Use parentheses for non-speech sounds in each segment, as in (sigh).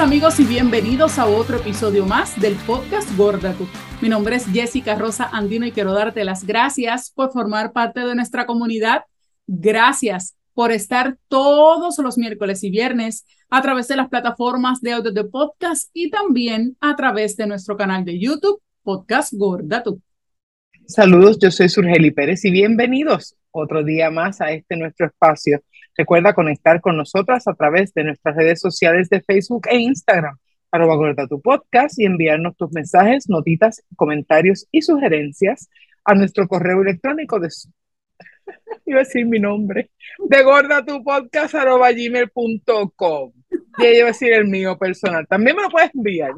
Amigos y bienvenidos a otro episodio más del podcast Gorda Mi nombre es Jessica Rosa Andino y quiero darte las gracias por formar parte de nuestra comunidad. Gracias por estar todos los miércoles y viernes a través de las plataformas de audio de podcast y también a través de nuestro canal de YouTube, Podcast Gorda Saludos, yo soy Surgeli Pérez y bienvenidos otro día más a este nuestro espacio. Recuerda conectar con nosotras a través de nuestras redes sociales de Facebook e Instagram, arroba gorda tu podcast y enviarnos tus mensajes, notitas, comentarios y sugerencias a nuestro correo electrónico de (laughs) iba a decir mi nombre, de gorda tu podcast arroba gmail.com. Y iba a decir el mío personal. También me lo puedes enviar.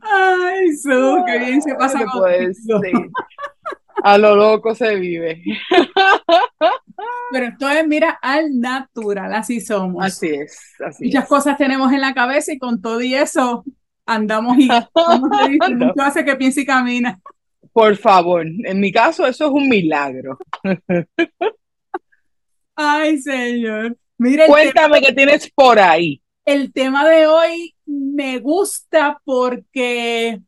Ay, so, qué bien se pasa (laughs) A lo loco se vive. Pero esto es, mira, al natural, así somos. Así es, así Muchas cosas tenemos en la cabeza y con todo y eso andamos y (laughs) mucho hace que piense y camina. Por favor, en mi caso eso es un milagro. Ay, señor. Cuéntame qué tienes por ahí. El tema de hoy me gusta porque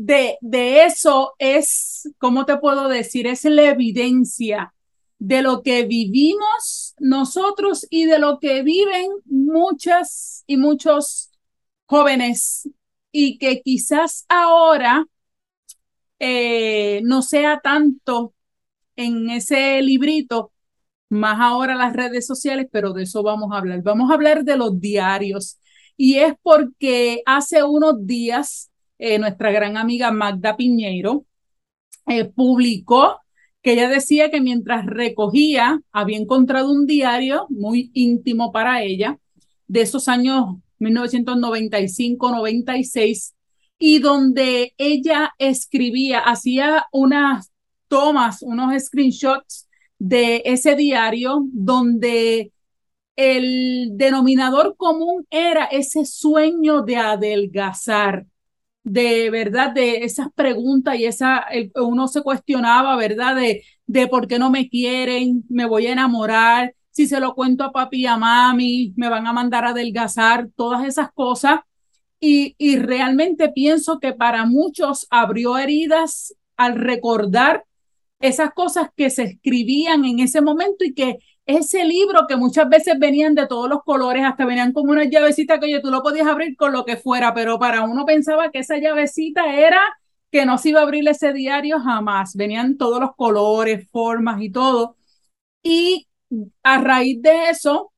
de, de eso es, ¿cómo te puedo decir? Es la evidencia de lo que vivimos nosotros y de lo que viven muchas y muchos jóvenes y que quizás ahora eh, no sea tanto en ese librito, más ahora las redes sociales, pero de eso vamos a hablar. Vamos a hablar de los diarios. Y es porque hace unos días eh, nuestra gran amiga Magda Piñeiro eh, publicó que ella decía que mientras recogía, había encontrado un diario muy íntimo para ella de esos años 1995-96 y donde ella escribía, hacía unas tomas, unos screenshots de ese diario donde el denominador común era ese sueño de adelgazar, de verdad, de esas preguntas y esa, uno se cuestionaba, ¿verdad? De, de por qué no me quieren, me voy a enamorar, si se lo cuento a papi y a mami, me van a mandar a adelgazar, todas esas cosas. Y, y realmente pienso que para muchos abrió heridas al recordar esas cosas que se escribían en ese momento y que ese libro que muchas veces venían de todos los colores, hasta venían como una llavecita que oye, tú lo podías abrir con lo que fuera, pero para uno pensaba que esa llavecita era que no se iba a abrir ese diario jamás. Venían todos los colores, formas y todo. Y a raíz de eso,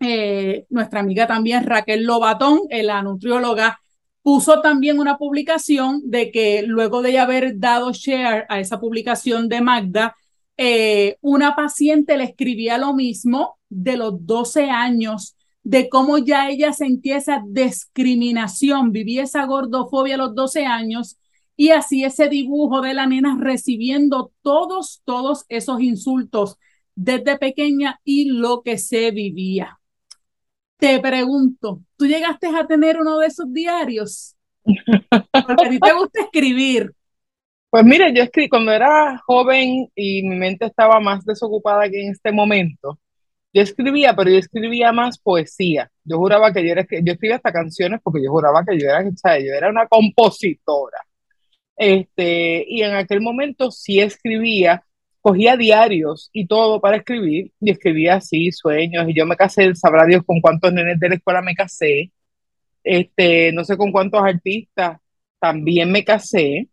eh, nuestra amiga también Raquel Lobatón, la nutrióloga, puso también una publicación de que luego de haber dado share a esa publicación de Magda, eh, una paciente le escribía lo mismo de los 12 años, de cómo ya ella sentía esa discriminación, vivía esa gordofobia a los 12 años y así ese dibujo de la nena recibiendo todos, todos esos insultos desde pequeña y lo que se vivía. Te pregunto, ¿tú llegaste a tener uno de esos diarios? (laughs) Porque a ti te gusta escribir. Pues mire, yo escribí cuando era joven y mi mente estaba más desocupada que en este momento. Yo escribía, pero yo escribía más poesía. Yo juraba que yo era, yo escribía hasta canciones porque yo juraba que yo era, yo era una compositora. Este, y en aquel momento sí escribía, cogía diarios y todo para escribir, y escribía así, sueños, y yo me casé, sabrá Dios con cuántos nenes de la escuela me casé, este, no sé con cuántos artistas también me casé,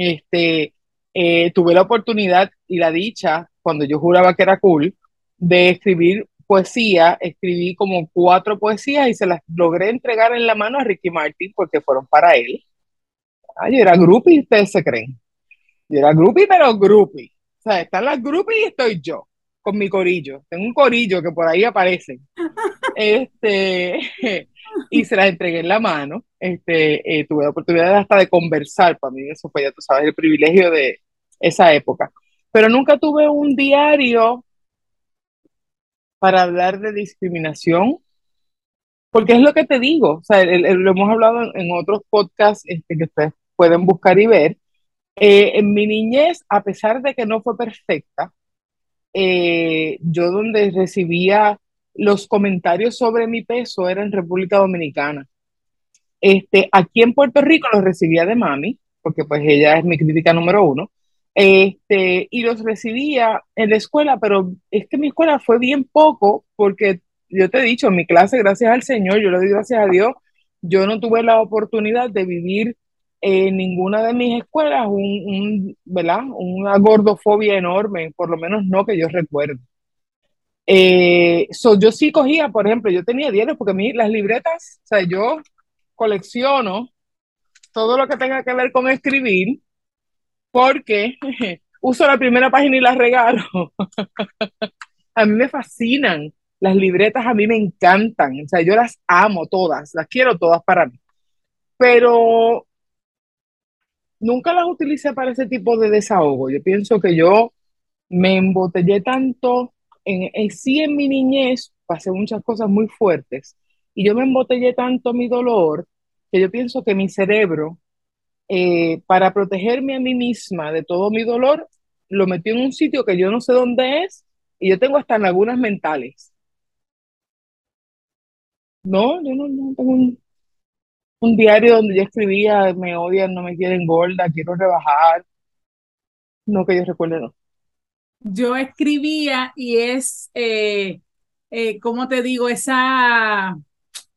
este, eh, tuve la oportunidad y la dicha, cuando yo juraba que era cool, de escribir poesía, escribí como cuatro poesías y se las logré entregar en la mano a Ricky Martin porque fueron para él. Ay, yo era groupie, ustedes se creen. Yo era groupie, pero groupie. O sea, están las groupies y estoy yo, con mi corillo. Tengo un corillo que por ahí aparece. Este, (laughs) y se las entregué en la mano. Este, eh, tuve la oportunidad hasta de conversar. Para mí eso fue, ya tú sabes, el privilegio de esa época. Pero nunca tuve un diario para hablar de discriminación, porque es lo que te digo, o sea, lo hemos hablado en, en otros podcasts este, que ustedes pueden buscar y ver, eh, en mi niñez, a pesar de que no fue perfecta, eh, yo donde recibía los comentarios sobre mi peso eran en República Dominicana. Este, aquí en Puerto Rico los recibía de mami, porque pues ella es mi crítica número uno, este, y los recibía en la escuela, pero es que mi escuela fue bien poco, porque yo te he dicho, en mi clase, gracias al Señor, yo le doy gracias a Dios, yo no tuve la oportunidad de vivir en ninguna de mis escuelas un, ¿verdad? una gordofobia enorme, por lo menos no que yo recuerdo. Eh, yo sí cogía, por ejemplo, yo tenía diarios porque a las libretas, o sea, yo colecciono todo lo que tenga que ver con escribir porque (laughs) uso la primera página y la regalo. (laughs) a mí me fascinan las libretas, a mí me encantan, o sea, yo las amo todas, las quiero todas para mí. Pero nunca las utilicé para ese tipo de desahogo. Yo pienso que yo me embotellé tanto en, sí en mi niñez, pasé muchas cosas muy fuertes y yo me embotellé tanto mi dolor que yo pienso que mi cerebro, eh, para protegerme a mí misma de todo mi dolor, lo metió en un sitio que yo no sé dónde es y yo tengo hasta lagunas mentales. No, yo no, tengo un, un diario donde yo escribía, me odian, no me quieren gorda, quiero rebajar. No que yo recuerde, no. Yo escribía y es, eh, eh, ¿cómo te digo? Esa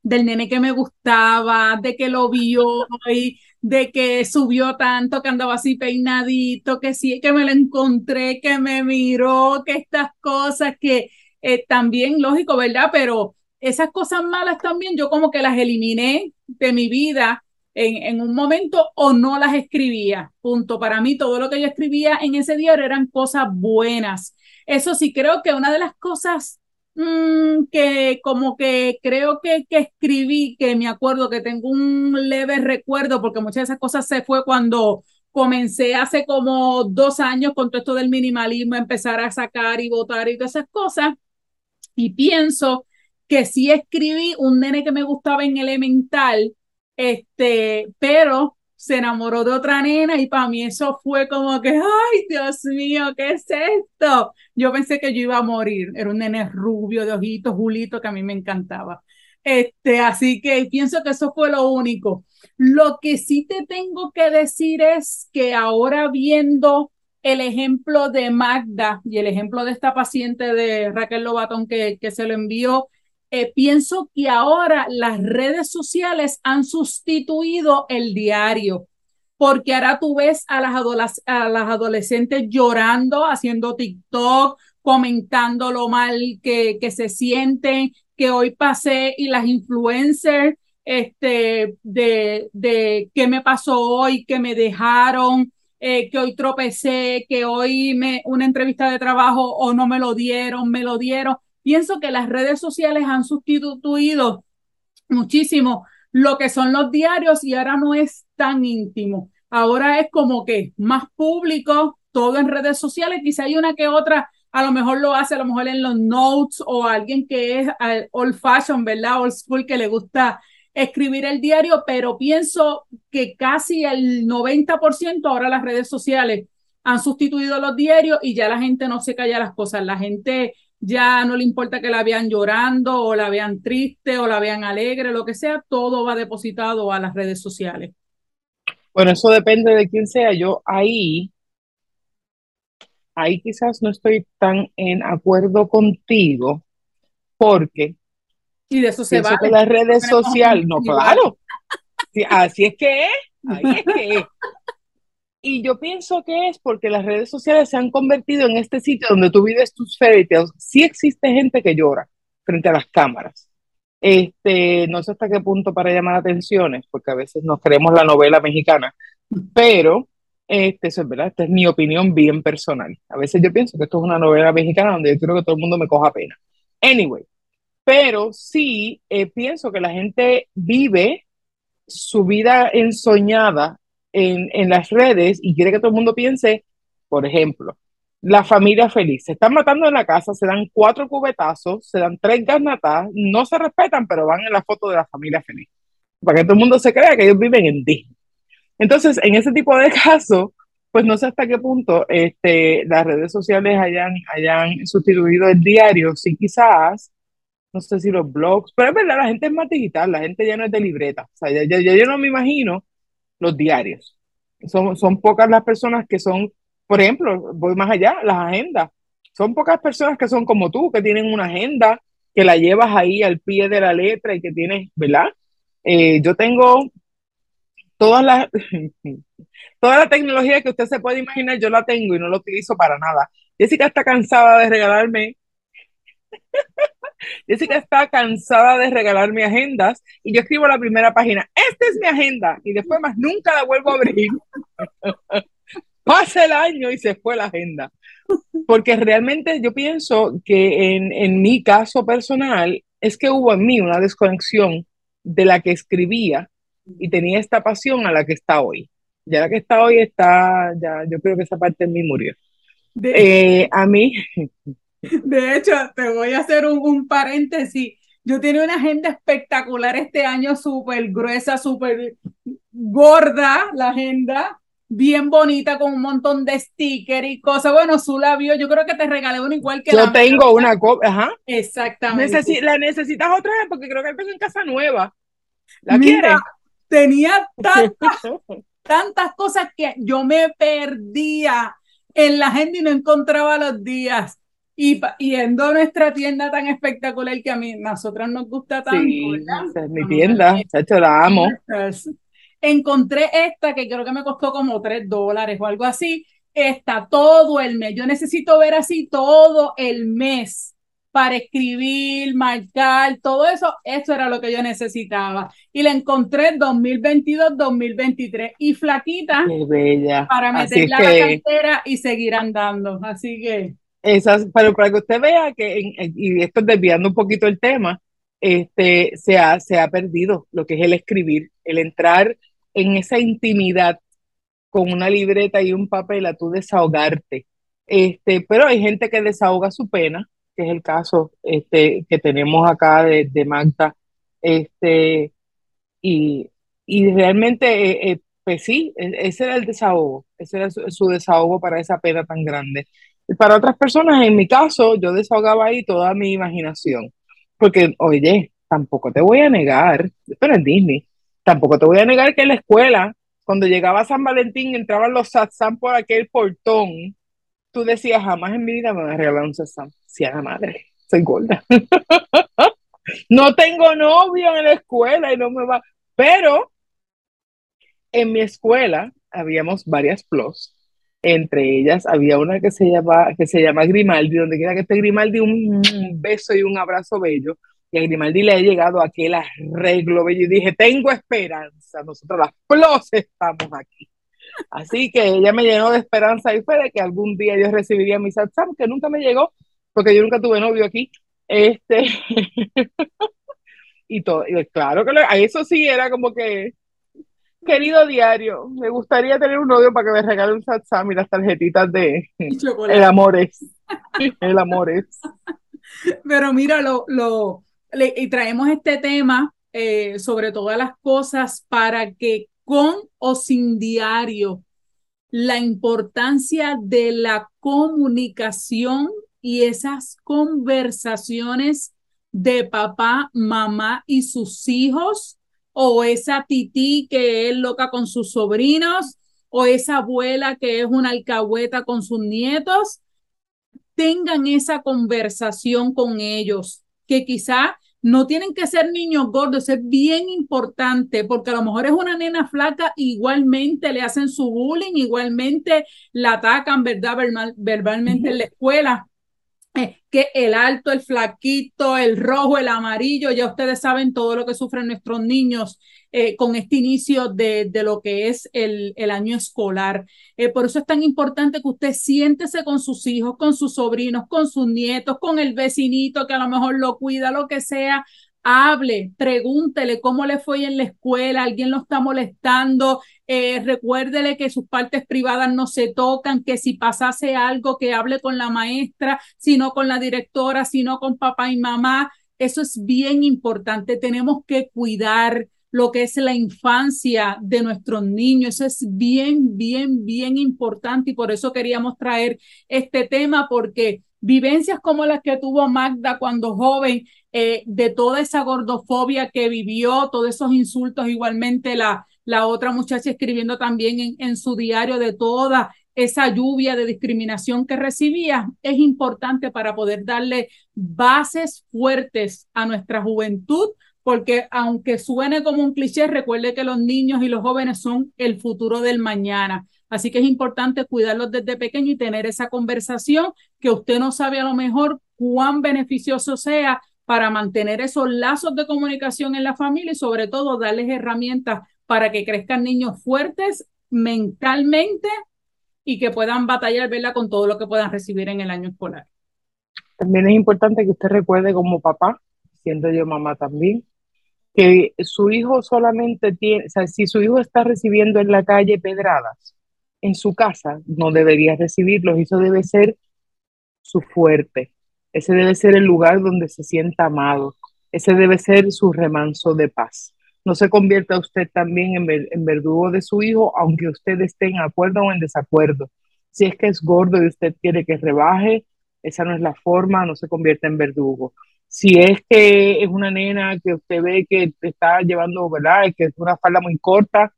del nene que me gustaba, de que lo vio y de que subió tanto, que andaba así peinadito, que sí, que me lo encontré, que me miró, que estas cosas que eh, también, lógico, ¿verdad? Pero esas cosas malas también yo como que las eliminé de mi vida en, en, un momento o no las escribía. Punto. Para mí todo lo que yo escribía en ese diario eran cosas buenas. Eso sí, creo que una de las cosas Mm, que como que creo que, que escribí, que me acuerdo que tengo un leve recuerdo, porque muchas de esas cosas se fue cuando comencé hace como dos años con todo esto del minimalismo, empezar a sacar y votar y todas esas cosas. Y pienso que sí escribí un nene que me gustaba en elemental, este, pero se enamoró de otra nena y para mí eso fue como que, ay, Dios mío, ¿qué es esto? Yo pensé que yo iba a morir. Era un nene rubio, de ojitos, Julito, que a mí me encantaba. Este, así que pienso que eso fue lo único. Lo que sí te tengo que decir es que ahora viendo el ejemplo de Magda y el ejemplo de esta paciente de Raquel Lobatón que, que se lo envió, eh, pienso que ahora las redes sociales han sustituido el diario, porque ahora tú ves a las, adolescentes llorando, haciendo TikTok, comentando lo mal que, que se sienten, que hoy pasé y las influencers este, de, de qué me pasó hoy, que me dejaron, eh, que hoy tropecé, que hoy me, una entrevista de trabajo o no me lo dieron, me lo dieron pienso que las redes sociales han sustituido muchísimo lo que son los diarios y ahora no es tan íntimo. Ahora es como que más público, todo en redes sociales. Quizá hay una que otra, a lo mejor lo hace, a lo mejor en los notes o alguien que es old fashion, ¿verdad? Old school, que le gusta escribir el diario, pero pienso que casi el 90% ahora las redes sociales han sustituido los diarios y ya la gente no se calla las cosas. La gente ya no le importa que la vean llorando o la vean triste o la vean alegre, lo que sea, todo va depositado a las redes sociales. Bueno, eso depende de quién sea. Yo ahí, ahí quizás no estoy tan en acuerdo contigo, porque y de eso se va. las redes sociales, no, claro. así es que es, ahí es que es. Y yo pienso que es porque las redes sociales se han convertido en este sitio donde tú vives tus fairy Sí existe gente que llora frente a las cámaras. Este, no sé hasta qué punto para llamar atenciones, porque a veces nos creemos la novela mexicana, pero este, eso es verdad, esta es mi opinión bien personal. A veces yo pienso que esto es una novela mexicana donde yo creo que todo el mundo me coja pena. Anyway, pero sí eh, pienso que la gente vive su vida ensoñada en, las redes y quiere que todo el mundo piense, por ejemplo, la familia feliz. Se están matando en la casa, se dan cuatro cubetazos, se dan tres garnatas, no se respetan, pero van en la foto de la familia feliz. Para que todo el mundo se crea que ellos viven en Disney. Entonces, en ese tipo de (laughs) casos, pues no sé hasta qué punto este, las redes sociales hayan, hayan sustituido el diario, sí quizás, no sé si los blogs, pero es verdad, la gente es más digital, la gente ya no es de libreta. O sea, ya, yo no me imagino los diarios. Son, son pocas las personas que son, por ejemplo, voy más allá, las agendas. Son pocas personas que son como tú, que tienen una agenda, que la llevas ahí al pie de la letra y que tienes, ¿verdad? Eh, yo tengo todas las, (laughs) toda la tecnología que usted se puede imaginar, yo la tengo y no la utilizo para nada. Jessica está cansada de regalarme (laughs) Jessica está cansada de regalarme agendas y yo escribo la primera página, esta es mi agenda y después más nunca la vuelvo a abrir. (laughs) Pasa el año y se fue la agenda. Porque realmente yo pienso que en, en mi caso personal es que hubo en mí una desconexión de la que escribía y tenía esta pasión a la que está hoy. Ya la que está hoy está, ya yo creo que esa parte de mí murió. Eh, a mí, (laughs) De hecho, te voy a hacer un, paréntesis. Yo tenía una agenda espectacular este año, súper gruesa, súper gorda la agenda, bien bonita, con un montón de stickers y cosas. Bueno, su la vio, yo creo que te regalé una igual que yo tengo una copia, ajá. Exactamente. la necesitas otra vez porque creo que tengo en casa nueva. ¿La quieres? Tenía tantas, (laughs) tantas cosas que yo me perdía en la agenda y no encontraba los días. Y yendo a nuestra tienda tan espectacular que a mí, nosotras nos gusta tanto. Sí, es mi tienda, hecho, la amo. Encontré esta que creo que me costó como tres dólares o algo así. Está todo el mes. Yo necesito ver así todo el mes para escribir, marcar, todo eso. Eso era lo que yo necesitaba. Y la encontré 2022-2023. Y flaquita. Qué bella. Para meterla a la cartera y seguir andando. Así que. Esas, pero para que usted vea que, y esto desviando un poquito el tema, este, se, ha, se ha perdido lo que es el escribir, el entrar en esa intimidad con una libreta y un papel a tú desahogarte. Este, pero hay gente que desahoga su pena, que es el caso este, que tenemos acá de, de Magda. Este, y, y realmente, eh, eh, pues sí, e, ese era el desahogo, ese era su desahogo para esa pena tan grande. Para otras personas, en mi caso, yo desahogaba ahí toda mi imaginación. Porque, oye, tampoco te voy a negar, no es Disney, tampoco te voy a negar que en la escuela, cuando llegaba San Valentín, entraban los satsam por aquel portón, tú decías, jamás en mi vida me voy a regalar un satsam. Si a la madre, soy gorda. (laughs) no tengo novio en la escuela y no me va. Pero en mi escuela habíamos varias plus entre ellas había una que se llama, que se llama Grimaldi, donde quiera que esté Grimaldi, un, beso y un abrazo bello. Y a Grimaldi le ha llegado aquel arreglo bello y dije, tengo esperanza, nosotros las plus estamos aquí. Así que ella me llenó de esperanza y fue de que algún día yo recibiría mi satsam, que nunca me llegó, porque yo nunca tuve novio aquí. Este, (laughs) y todo, y claro que eso sí era como que Querido diario, me gustaría tener un novio para que me regale un satsam y las tarjetitas de el amores. el amores. (laughs) Pero mira, lo, lo, y traemos este tema eh, sobre todas las cosas para que con o sin diario, la importancia de la comunicación y esas conversaciones de papá, mamá y sus hijos o esa tití que es loca con sus sobrinos, o esa abuela que es una alcahueta con sus nietos, tengan esa conversación con ellos, que quizá no tienen que ser niños gordos, es bien importante, porque a lo mejor es una nena flaca, igualmente le hacen su bullying, igualmente la atacan, ¿verdad? verbalmente en la escuela. Que el alto, el flaquito, el rojo, el amarillo, ya ustedes saben todo lo que sufren nuestros niños eh, con este inicio de, de, lo que es el, el año escolar. Eh, por eso es tan importante que usted siéntese con sus hijos, con sus sobrinos, con sus nietos, con el vecinito que a lo mejor lo cuida, lo que sea, hable, pregúntele cómo le fue en la escuela, alguien lo está molestando, eh, recuérdele que sus partes privadas no se tocan, que si pasase algo, que hable con la maestra, sino con la directora, sino con papá y mamá. Eso es bien importante. Tenemos que cuidar lo que es la infancia de nuestros niños. Eso es bien, bien, bien importante y por eso queríamos traer este tema porque vivencias como las que tuvo Magda cuando joven, eh, de toda esa gordofobia que vivió, todos esos insultos, igualmente la, la otra muchacha escribiendo también en, en su diario de toda esa lluvia de discriminación que recibía, es importante para poder darle bases fuertes a nuestra juventud, porque aunque suene como un cliché, recuerde que los niños y los jóvenes son el futuro del mañana. Así que es importante cuidarlos desde pequeño y tener esa conversación que usted no sabe a lo mejor cuán beneficioso sea para mantener esos lazos de comunicación en la familia y sobre todo darles herramientas para que crezcan niños fuertes mentalmente y que puedan batallar ¿verdad? con todo lo que puedan recibir en el año escolar. También es importante que usted recuerde como papá, siendo yo mamá también, que su hijo solamente tiene, o sea, si su hijo está recibiendo en la calle pedradas, en su casa no debería recibirlos, eso debe ser su fuerte, ese debe ser el lugar donde se sienta amado, ese debe ser su remanso de paz. No se convierta usted también en, verdugo de su hijo, aunque usted esté en acuerdo o en desacuerdo. Si es que es gordo y usted quiere que rebaje, esa no es la forma, no se convierta en verdugo. Si es que es una nena que usted ve que está llevando, ¿verdad? Que es una falda muy corta,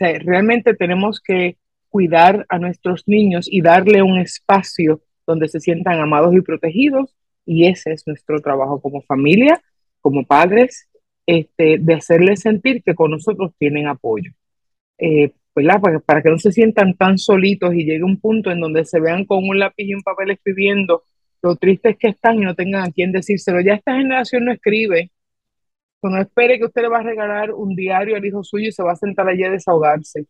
realmente tenemos que cuidar a nuestros niños y darle un espacio donde se sientan amados y protegidos. Y ese es nuestro trabajo como familia, como padres, este, de hacerles sentir que con nosotros tienen apoyo. Eh, Para, para, que no se sientan tan solitos y llegue un punto en donde se vean con un lápiz y un papel escribiendo lo triste es que están y no tengan a quién decírselo. Ya esta generación no escribe, no espere que usted le va a regalar un diario al hijo suyo y se va a sentar allí a desahogarse.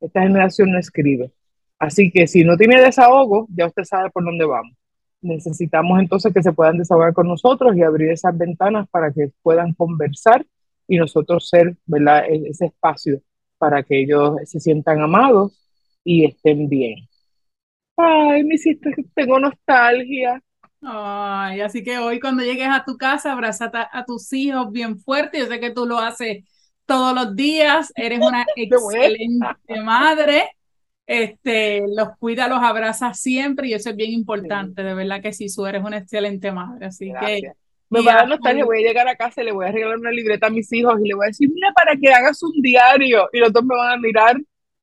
Esta generación no escribe. Así que si no tiene desahogo, ya usted sabe por dónde vamos. Necesitamos entonces que se puedan desahogar con nosotros y abrir esas ventanas para que puedan conversar y nosotros ser ¿verdad? E-, ese espacio para que ellos se sientan amados y estén bien. Ay, me hiciste, tengo nostalgia. Ay, así que hoy cuando llegues a tu casa, abraza a, tus hijos bien fuerte. Yo sé que tú lo haces todos los días. Eres una (laughs) excelente madre. Este, los cuida, los abraza siempre y eso es bien importante. De verdad que sí, tú eres una excelente madre. Así que. Me va a dar nostalgia, voy a llegar a casa y le voy a regalar una libreta a mis hijos y le voy a decir, mira, para que hagas un diario. Y los dos me van a mirar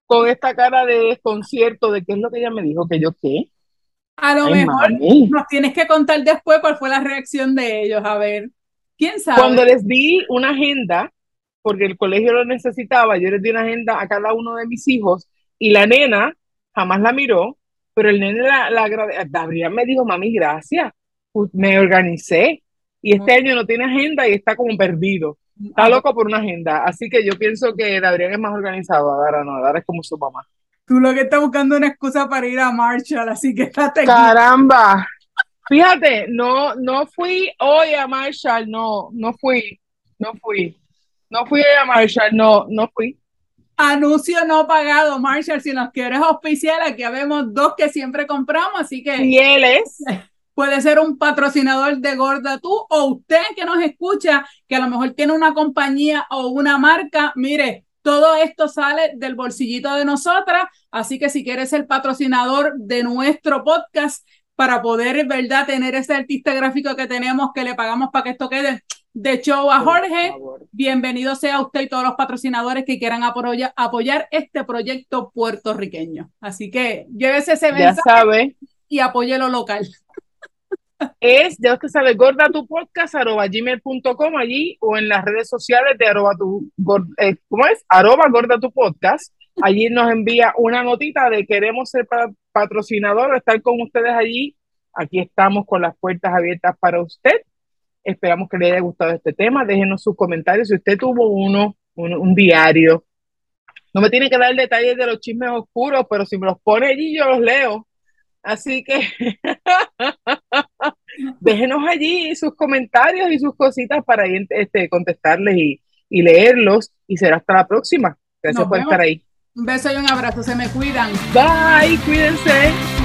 con esta cara de desconcierto de qué es lo que ella me dijo, que yo qué. A lo mejor nos tienes que contar después cuál fue la reacción de ellos, a ver. ¿Quién sabe? Cuando les di una agenda, porque el colegio lo necesitaba, yo les di una agenda a cada uno de mis hijos y la nena jamás la miró, pero el nene la, la Gabriel me dijo, mami, gracias, me organicé y este año no tiene agenda y está como perdido. Está loco por una agenda, así que yo pienso que Gabriel es más organizado, Adara no, Adara es como su mamá. Tú lo que estás buscando una excusa para ir a Marshall, así que estate Caramba. Fíjate, no, no fui hoy a Marshall, no, no fui, no fui. No fui a Marshall, no, no fui. Anuncio no pagado, Marshall, si nos quieres auspiciar, aquí vemos dos que siempre compramos, así que... Fieles. Puede ser un patrocinador de Gorda Tú o usted que nos escucha, que a lo mejor tiene una compañía o una marca, mire, todo esto sale del bolsillito de nosotras, así que si quieres ser patrocinador de nuestro podcast para poder, ¿verdad?, tener ese artista gráfico que tenemos que le pagamos para que esto quede de show a Jorge, bienvenido sea usted y todos los patrocinadores que quieran apoyar, apoyar este proyecto puertorriqueño. Así que llévese ese mensaje y apoye lo local es, ya usted sabe, gorda tu podcast, arroba gmail.com allí o en las redes sociales de arroba tu, eh, ¿cómo es? Arroba gorda tu podcast. Allí nos envía una notita de queremos ser patrocinador, estar con ustedes allí. Aquí estamos con las puertas abiertas para usted. Esperamos que le haya gustado este tema. Déjenos sus comentarios. Si usted tuvo uno, un diario, no me tiene que dar detalles de los chismes oscuros, pero si me los pone allí, yo los leo. Así que (laughs) déjenos allí sus comentarios y sus cositas para este, contestarles y, y leerlos. Y será hasta la próxima. Gracias por estar ahí. Un beso y un abrazo. Se me cuidan. Bye. Cuídense.